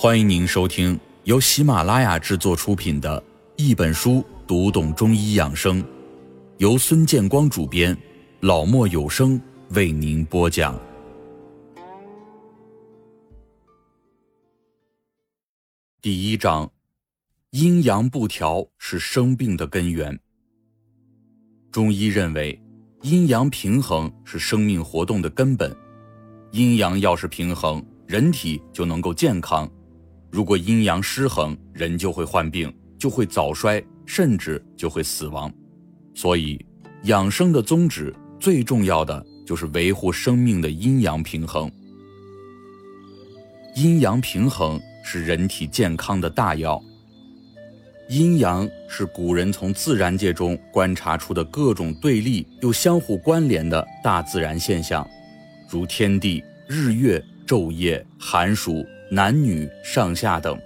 欢迎您收听由喜马拉雅制作出品的《一本书读懂中医养生》，由孙建光主编，老莫有声为您播讲。第一章：阴阳不调是生病的根源。中医认为，阴阳平衡是生命活动的根本，阴阳要是平衡，人体就能够健康。如果阴阳失衡，人就会患病，就会早衰，甚至就会死亡。所以，养生的宗旨最重要的就是维护生命的阴阳平衡。阴阳平衡是人体健康的大要。阴阳是古人从自然界中观察出的各种对立又相互关联的大自然现象，如天地、日月、昼夜、寒暑。男女上下等，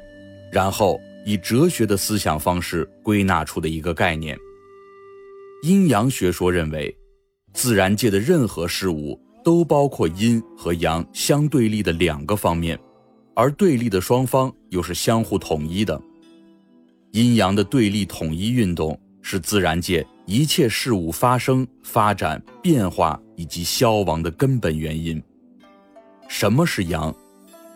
然后以哲学的思想方式归纳出的一个概念。阴阳学说认为，自然界的任何事物都包括阴和阳相对立的两个方面，而对立的双方又是相互统一的。阴阳的对立统一运动是自然界一切事物发生、发展、变化以及消亡的根本原因。什么是阳？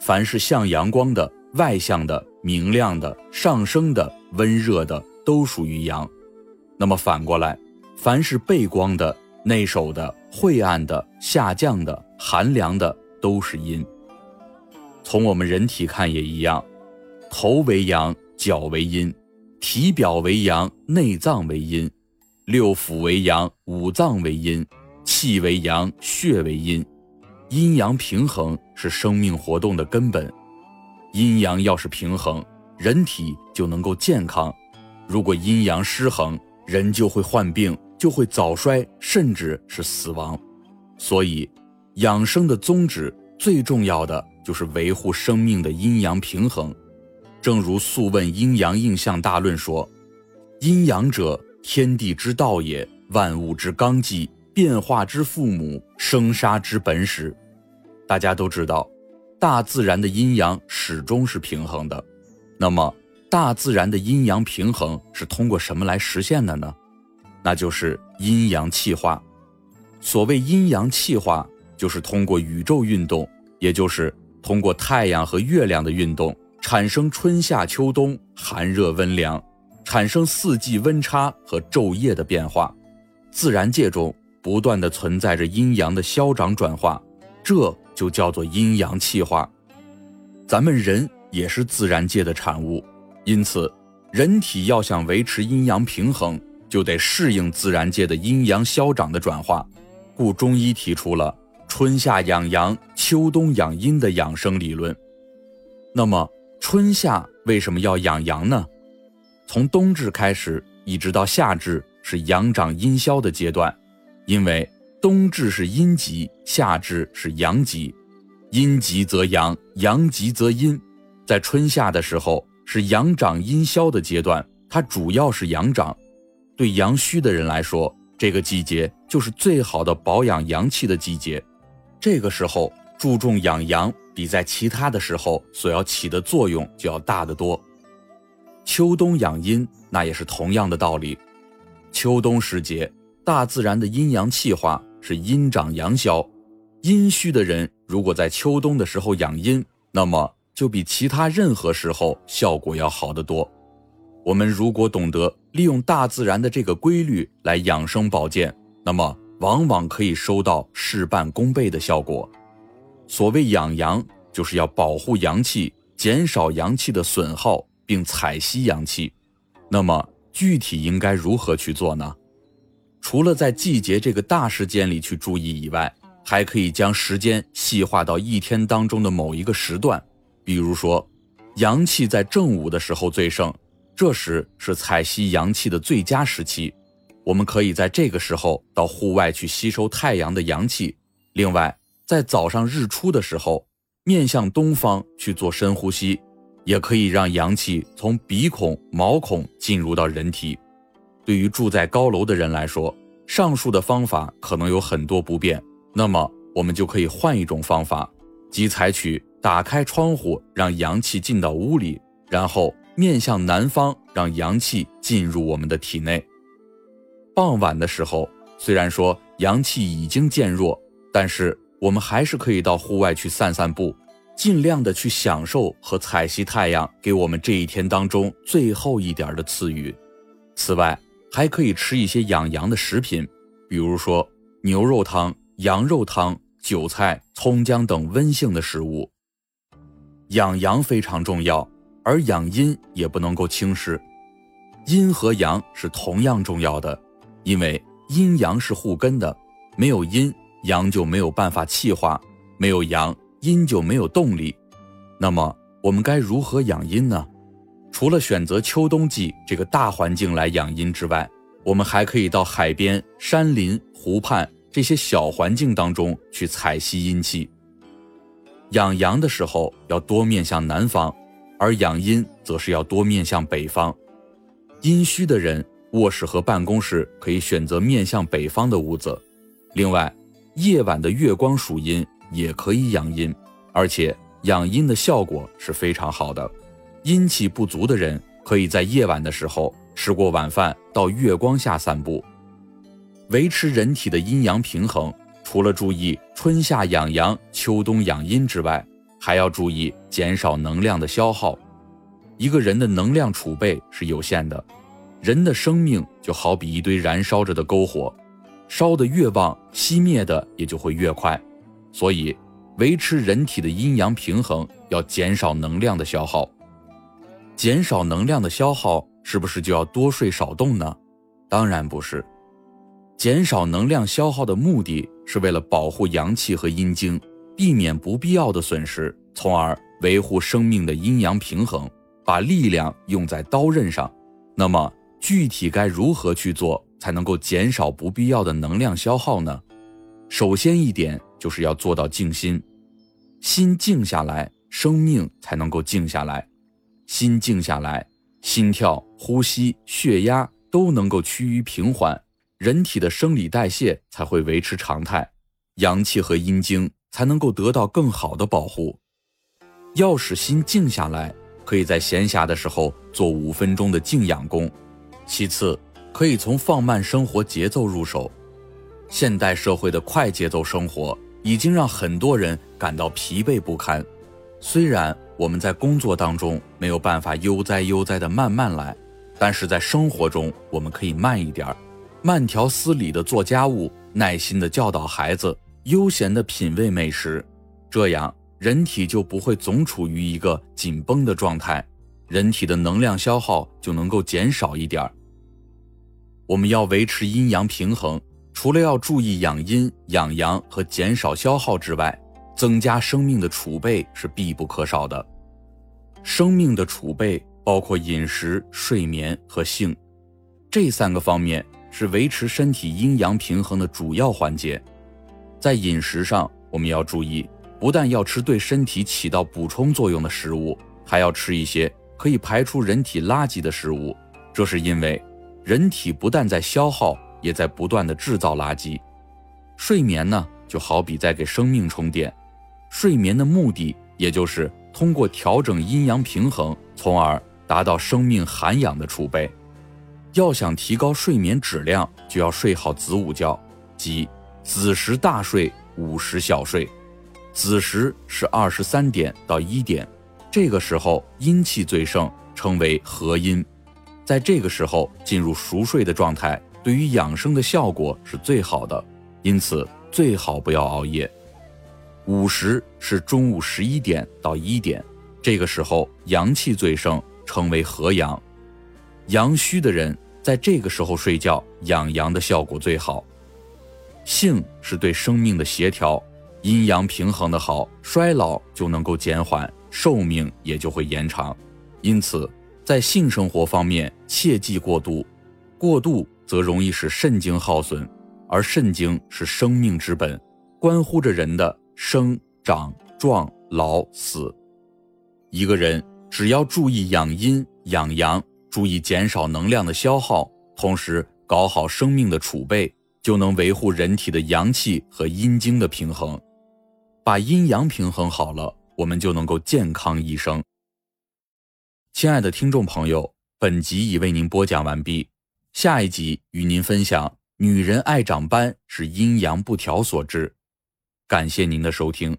凡是向阳光的、外向的、明亮的、上升的、温热的，都属于阳。那么反过来，凡是背光的、内守的、晦暗的、下降的、寒凉的，都是阴。从我们人体看也一样，头为阳，脚为阴；体表为阳，内脏为阴；六腑为阳，五脏为阴；气为阳，血为阴。阴阳平衡是生命活动的根本，阴阳要是平衡，人体就能够健康；如果阴阳失衡，人就会患病，就会早衰，甚至是死亡。所以，养生的宗旨最重要的就是维护生命的阴阳平衡。正如《素问·阴阳应象大论》说：“阴阳者，天地之道也，万物之纲纪。”变化之父母，生杀之本始。大家都知道，大自然的阴阳始终是平衡的。那么，大自然的阴阳平衡是通过什么来实现的呢？那就是阴阳气化。所谓阴阳气化，就是通过宇宙运动，也就是通过太阳和月亮的运动，产生春夏秋冬、寒热温凉，产生四季温差和昼夜的变化。自然界中。不断的存在着阴阳的消长转化，这就叫做阴阳气化。咱们人也是自然界的产物，因此，人体要想维持阴阳平衡，就得适应自然界的阴阳消长的转化。故中医提出了春夏养阳、秋冬养阴的养生理论。那么，春夏为什么要养阳呢？从冬至开始，一直到夏至，是阳长阴消的阶段。因为冬至是阴极，夏至是阳极，阴极则阳，阳极则阴。在春夏的时候是阳长阴消的阶段，它主要是阳长。对阳虚的人来说，这个季节就是最好的保养阳气的季节。这个时候注重养阳，比在其他的时候所要起的作用就要大得多。秋冬养阴，那也是同样的道理。秋冬时节。大自然的阴阳气化是阴长阳消，阴虚的人如果在秋冬的时候养阴，那么就比其他任何时候效果要好得多。我们如果懂得利用大自然的这个规律来养生保健，那么往往可以收到事半功倍的效果。所谓养阳，就是要保护阳气，减少阳气的损耗，并采吸阳气。那么具体应该如何去做呢？除了在季节这个大时间里去注意以外，还可以将时间细化到一天当中的某一个时段。比如说，阳气在正午的时候最盛，这时是采吸阳气的最佳时期。我们可以在这个时候到户外去吸收太阳的阳气。另外，在早上日出的时候，面向东方去做深呼吸，也可以让阳气从鼻孔、毛孔进入到人体。对于住在高楼的人来说，上述的方法可能有很多不便，那么我们就可以换一种方法，即采取打开窗户，让阳气进到屋里，然后面向南方，让阳气进入我们的体内。傍晚的时候，虽然说阳气已经渐弱，但是我们还是可以到户外去散散步，尽量的去享受和采吸太阳给我们这一天当中最后一点的赐予。此外，还可以吃一些养阳的食品，比如说牛肉汤、羊肉汤、韭菜、葱姜等温性的食物。养阳非常重要，而养阴也不能够轻视。阴和阳是同样重要的，因为阴阳是互根的，没有阴，阳就没有办法气化；没有阳，阴就没有动力。那么，我们该如何养阴呢？除了选择秋冬季这个大环境来养阴之外，我们还可以到海边、山林、湖畔这些小环境当中去采吸阴气。养阳的时候要多面向南方，而养阴则是要多面向北方。阴虚的人，卧室和办公室可以选择面向北方的屋子。另外，夜晚的月光属阴，也可以养阴，而且养阴的效果是非常好的。阴气不足的人，可以在夜晚的时候吃过晚饭，到月光下散步，维持人体的阴阳平衡。除了注意春夏养阳、秋冬养阴之外，还要注意减少能量的消耗。一个人的能量储备是有限的，人的生命就好比一堆燃烧着的篝火，烧得越旺，熄灭的也就会越快。所以，维持人体的阴阳平衡，要减少能量的消耗。减少能量的消耗，是不是就要多睡少动呢？当然不是。减少能量消耗的目的是为了保护阳气和阴经，避免不必要的损失，从而维护生命的阴阳平衡，把力量用在刀刃上。那么，具体该如何去做才能够减少不必要的能量消耗呢？首先一点就是要做到静心，心静下来，生命才能够静下来。心静下来，心跳、呼吸、血压都能够趋于平缓，人体的生理代谢才会维持常态，阳气和阴经才能够得到更好的保护。要使心静下来，可以在闲暇的时候做五分钟的静养功。其次，可以从放慢生活节奏入手。现代社会的快节奏生活已经让很多人感到疲惫不堪，虽然。我们在工作当中没有办法悠哉悠哉的慢慢来，但是在生活中我们可以慢一点儿，慢条斯理的做家务，耐心的教导孩子，悠闲的品味美食，这样人体就不会总处于一个紧绷的状态，人体的能量消耗就能够减少一点儿。我们要维持阴阳平衡，除了要注意养阴养阳和减少消耗之外，增加生命的储备是必不可少的。生命的储备包括饮食、睡眠和性，这三个方面是维持身体阴阳平衡的主要环节。在饮食上，我们要注意，不但要吃对身体起到补充作用的食物，还要吃一些可以排出人体垃圾的食物。这是因为，人体不但在消耗，也在不断的制造垃圾。睡眠呢，就好比在给生命充电。睡眠的目的，也就是通过调整阴阳平衡，从而达到生命涵养的储备。要想提高睡眠质量，就要睡好子午觉，即子时大睡，午时小睡。子时是二十三点到一点，这个时候阴气最盛，称为合阴。在这个时候进入熟睡的状态，对于养生的效果是最好的。因此，最好不要熬夜。午时是中午十一点到一点，这个时候阳气最盛，称为合阳。阳虚的人在这个时候睡觉，养阳的效果最好。性是对生命的协调，阴阳平衡的好，衰老就能够减缓，寿命也就会延长。因此，在性生活方面切忌过度，过度则容易使肾精耗损，而肾精是生命之本，关乎着人的。生长壮老死，一个人只要注意养阴养阳，注意减少能量的消耗，同时搞好生命的储备，就能维护人体的阳气和阴经的平衡。把阴阳平衡好了，我们就能够健康一生。亲爱的听众朋友，本集已为您播讲完毕，下一集与您分享：女人爱长斑是阴阳不调所致。感谢您的收听。